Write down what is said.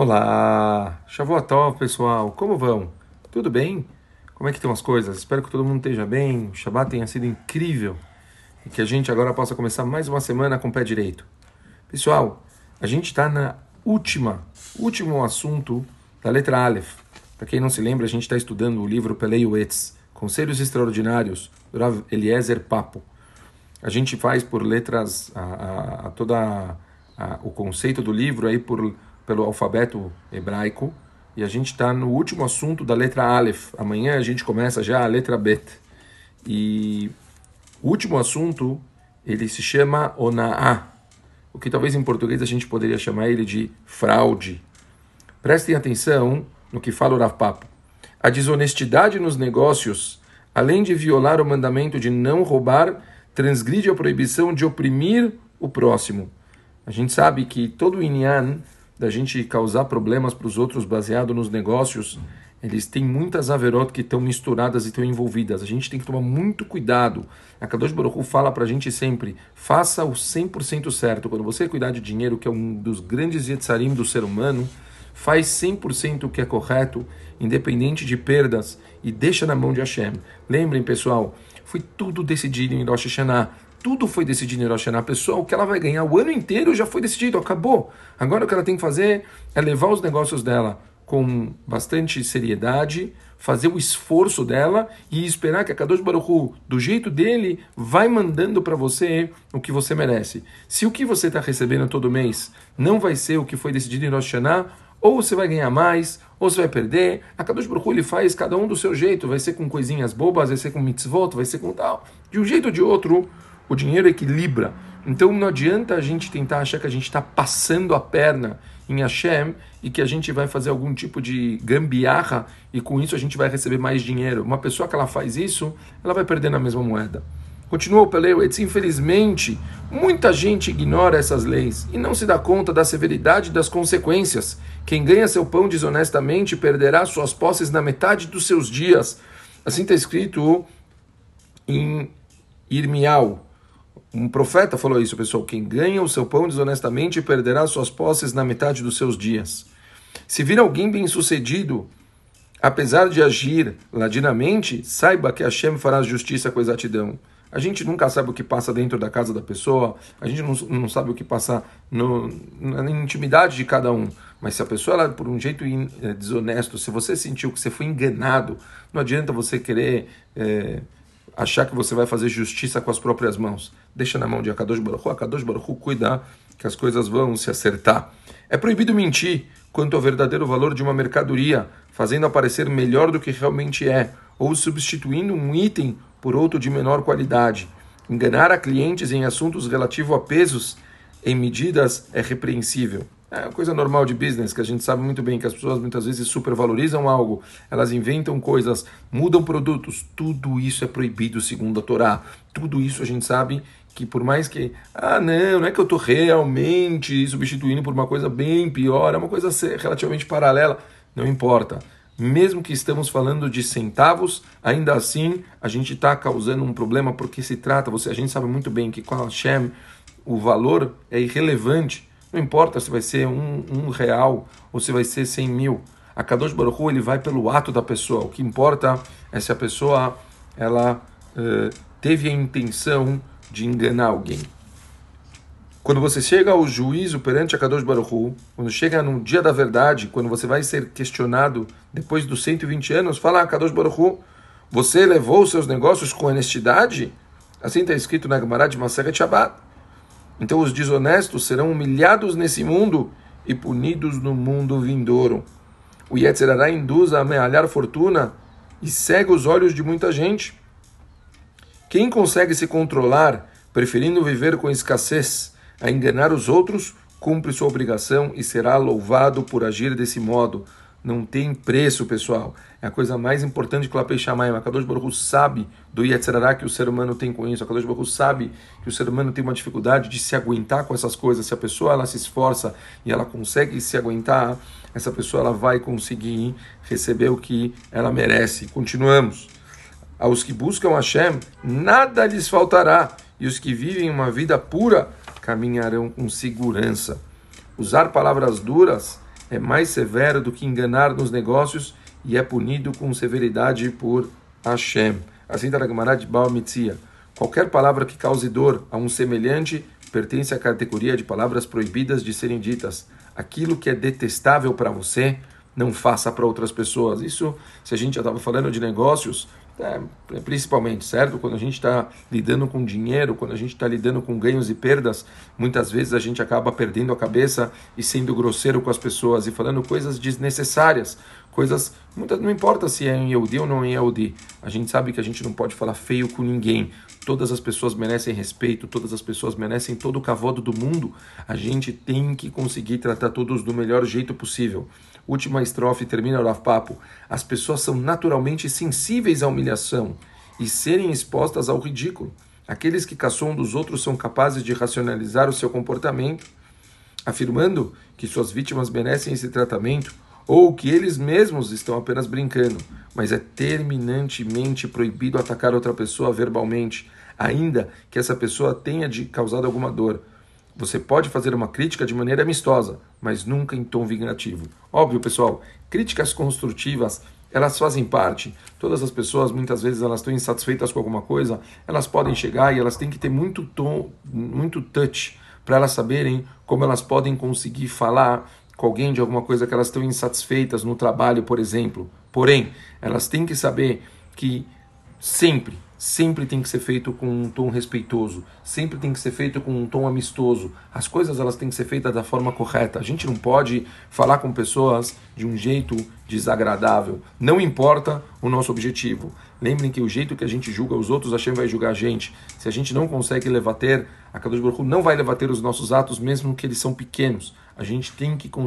Olá, Shavuotov, pessoal, como vão? Tudo bem? Como é que estão as coisas? Espero que todo mundo esteja bem, o Shabbat tenha sido incrível e que a gente agora possa começar mais uma semana com o pé direito. Pessoal, a gente está na última, último assunto da letra Aleph. Para quem não se lembra, a gente está estudando o livro Pelei Uetz, Conselhos Extraordinários, do Rav Eliezer Papo. A gente faz por letras a, a, a toda a, o conceito do livro aí por pelo alfabeto hebraico e a gente está no último assunto da letra Aleph. Amanhã a gente começa já a letra Bet. E o último assunto ele se chama Ona'a, o que talvez em português a gente poderia chamar ele de fraude. Prestem atenção no que fala o Rav Papo. A desonestidade nos negócios, além de violar o mandamento de não roubar, transgride a proibição de oprimir o próximo. A gente sabe que todo o Inyan da gente causar problemas para os outros baseado nos negócios, eles têm muitas averot que estão misturadas e estão envolvidas. A gente tem que tomar muito cuidado. A Kadosh Baruch Hu fala para a gente sempre, faça o 100% certo. Quando você cuidar de dinheiro, que é um dos grandes yetzarim do ser humano, faz 100% o que é correto, independente de perdas, e deixa na mão de Hashem. Lembrem, pessoal, foi tudo decidido em Rosh Hashanah tudo foi decidido em Rosh Hashanah. A pessoa, o que ela vai ganhar o ano inteiro já foi decidido, acabou. Agora o que ela tem que fazer é levar os negócios dela com bastante seriedade, fazer o esforço dela e esperar que a Kadosh Baruch Hu, do jeito dele, vai mandando para você o que você merece. Se o que você está recebendo todo mês não vai ser o que foi decidido em Rosh Hashanah, ou você vai ganhar mais, ou você vai perder. A Kadosh Baruch Hu, ele faz cada um do seu jeito. Vai ser com coisinhas bobas, vai ser com mitzvot, vai ser com tal. De um jeito ou de outro, o dinheiro equilibra. Então não adianta a gente tentar achar que a gente está passando a perna em Hashem e que a gente vai fazer algum tipo de gambiarra e com isso a gente vai receber mais dinheiro. Uma pessoa que ela faz isso, ela vai perder na mesma moeda. Continua o Peleuetz, infelizmente, muita gente ignora essas leis e não se dá conta da severidade das consequências. Quem ganha seu pão desonestamente perderá suas posses na metade dos seus dias. Assim está escrito em Irmial, um profeta falou isso, pessoal. Quem ganha o seu pão desonestamente perderá suas posses na metade dos seus dias. Se vir alguém bem-sucedido, apesar de agir ladinamente, saiba que Hashem fará justiça com exatidão. A gente nunca sabe o que passa dentro da casa da pessoa, a gente não, não sabe o que passa no, na intimidade de cada um. Mas se a pessoa, ela, por um jeito in, é, desonesto, se você sentiu que você foi enganado, não adianta você querer. É, achar que você vai fazer justiça com as próprias mãos. Deixa na mão de Akadosh Baruch Hu. Akadosh Baruch Hu cuida que as coisas vão se acertar. É proibido mentir quanto ao verdadeiro valor de uma mercadoria, fazendo aparecer melhor do que realmente é, ou substituindo um item por outro de menor qualidade. Enganar a clientes em assuntos relativos a pesos em medidas é repreensível. É uma coisa normal de business, que a gente sabe muito bem que as pessoas muitas vezes supervalorizam algo, elas inventam coisas, mudam produtos, tudo isso é proibido segundo a Torá. Tudo isso a gente sabe que por mais que, ah não, não é que eu estou realmente substituindo por uma coisa bem pior, é uma coisa relativamente paralela, não importa. Mesmo que estamos falando de centavos, ainda assim a gente está causando um problema porque se trata, você, a gente sabe muito bem que com a Hashem o valor é irrelevante não importa se vai ser um, um real ou se vai ser cem mil. A Kadosh Baruch Hu, ele vai pelo ato da pessoa. O que importa é se a pessoa ela uh, teve a intenção de enganar alguém. Quando você chega ao juízo perante a Kadosh Baruch Hu, quando chega no dia da verdade, quando você vai ser questionado depois dos 120 anos, fala a Kadosh Baruch Hu, você levou seus negócios com honestidade? Assim está escrito na Gemara de Maseret Shabbat. Então os desonestos serão humilhados nesse mundo e punidos no mundo vindouro. O Yetzerará induz a amealhar fortuna e cega os olhos de muita gente. Quem consegue se controlar, preferindo viver com escassez a enganar os outros, cumpre sua obrigação e será louvado por agir desse modo não tem preço, pessoal. É a coisa mais importante que o Lapei Shamayim. A Kadosh Baruch sabe do Yetzirará que o ser humano tem com isso. A Kadosh Baruch sabe que o ser humano tem uma dificuldade de se aguentar com essas coisas. Se a pessoa ela se esforça e ela consegue se aguentar, essa pessoa ela vai conseguir receber o que ela merece. Continuamos. Aos que buscam Hashem, nada lhes faltará. E os que vivem uma vida pura caminharão com segurança. Usar palavras duras é mais severo do que enganar nos negócios e é punido com severidade por Hashem. Assim na Gemara de Baal Mitzia. Qualquer palavra que cause dor a um semelhante pertence à categoria de palavras proibidas de serem ditas. Aquilo que é detestável para você, não faça para outras pessoas. Isso, se a gente já estava falando de negócios, é, principalmente, certo? Quando a gente está lidando com dinheiro, quando a gente está lidando com ganhos e perdas, muitas vezes a gente acaba perdendo a cabeça e sendo grosseiro com as pessoas e falando coisas desnecessárias, coisas. Não importa se é em Yehudi ou não em Yehudi, a gente sabe que a gente não pode falar feio com ninguém. Todas as pessoas merecem respeito, todas as pessoas merecem todo o cavodo do mundo. A gente tem que conseguir tratar todos do melhor jeito possível. Última estrofe termina o Rav Papo. As pessoas são naturalmente sensíveis à humilhação e serem expostas ao ridículo. Aqueles que caçam dos outros são capazes de racionalizar o seu comportamento, afirmando que suas vítimas merecem esse tratamento ou que eles mesmos estão apenas brincando, mas é terminantemente proibido atacar outra pessoa verbalmente, ainda que essa pessoa tenha de causado alguma dor. Você pode fazer uma crítica de maneira amistosa, mas nunca em tom vingativo. Óbvio, pessoal, críticas construtivas, elas fazem parte. Todas as pessoas, muitas vezes, elas estão insatisfeitas com alguma coisa, elas podem chegar e elas têm que ter muito tom, muito touch, para elas saberem como elas podem conseguir falar com alguém de alguma coisa que elas estão insatisfeitas no trabalho, por exemplo. Porém, elas têm que saber que sempre sempre tem que ser feito com um tom respeitoso, sempre tem que ser feito com um tom amistoso. As coisas elas têm que ser feitas da forma correta. A gente não pode falar com pessoas de um jeito desagradável. Não importa o nosso objetivo. Lembrem que o jeito que a gente julga os outros, Hashem vai julgar a gente. Se a gente não consegue levater, a Kadosh Baruch não vai levater os nossos atos, mesmo que eles são pequenos. A gente tem que conseguir